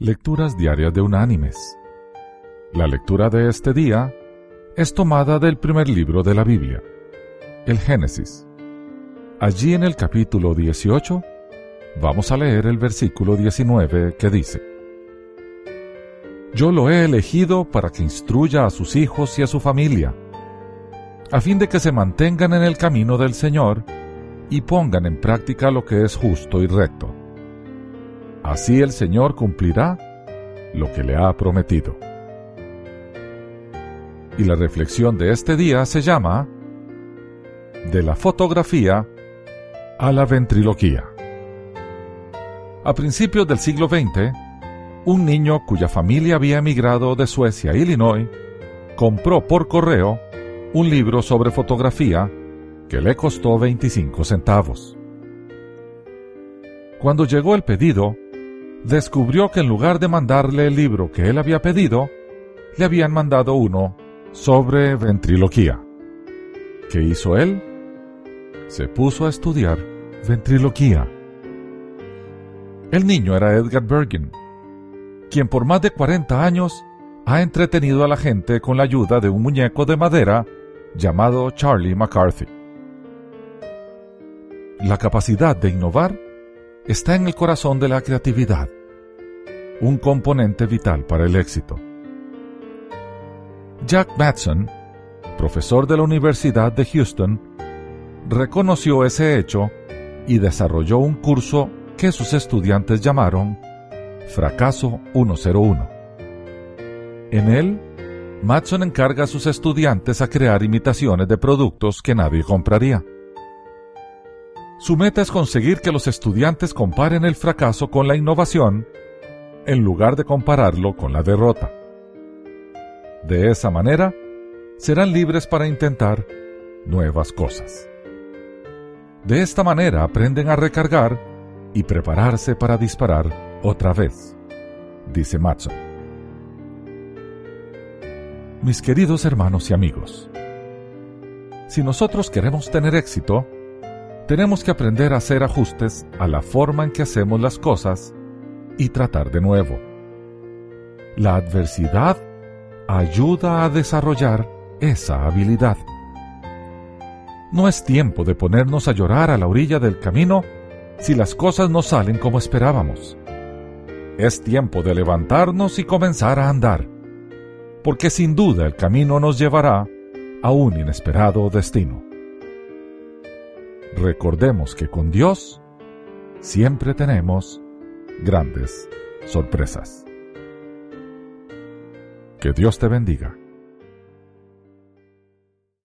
Lecturas Diarias de Unánimes. La lectura de este día es tomada del primer libro de la Biblia, el Génesis. Allí en el capítulo 18 vamos a leer el versículo 19 que dice, Yo lo he elegido para que instruya a sus hijos y a su familia, a fin de que se mantengan en el camino del Señor y pongan en práctica lo que es justo y recto Así el Señor cumplirá lo que le ha prometido. Y la reflexión de este día se llama De la fotografía a la ventriloquía. A principios del siglo XX, un niño cuya familia había emigrado de Suecia a Illinois compró por correo un libro sobre fotografía que le costó 25 centavos. Cuando llegó el pedido, descubrió que en lugar de mandarle el libro que él había pedido, le habían mandado uno sobre ventriloquía. ¿Qué hizo él? Se puso a estudiar ventriloquía. El niño era Edgar Bergen, quien por más de 40 años ha entretenido a la gente con la ayuda de un muñeco de madera llamado Charlie McCarthy. La capacidad de innovar está en el corazón de la creatividad, un componente vital para el éxito. Jack Matson, profesor de la Universidad de Houston, reconoció ese hecho y desarrolló un curso que sus estudiantes llamaron Fracaso 101. En él, Matson encarga a sus estudiantes a crear imitaciones de productos que nadie compraría. Su meta es conseguir que los estudiantes comparen el fracaso con la innovación en lugar de compararlo con la derrota. De esa manera, serán libres para intentar nuevas cosas. De esta manera aprenden a recargar y prepararse para disparar otra vez, dice Matson. Mis queridos hermanos y amigos, si nosotros queremos tener éxito, tenemos que aprender a hacer ajustes a la forma en que hacemos las cosas y tratar de nuevo. La adversidad ayuda a desarrollar esa habilidad. No es tiempo de ponernos a llorar a la orilla del camino si las cosas no salen como esperábamos. Es tiempo de levantarnos y comenzar a andar, porque sin duda el camino nos llevará a un inesperado destino. Recordemos que con Dios siempre tenemos grandes sorpresas. Que Dios te bendiga.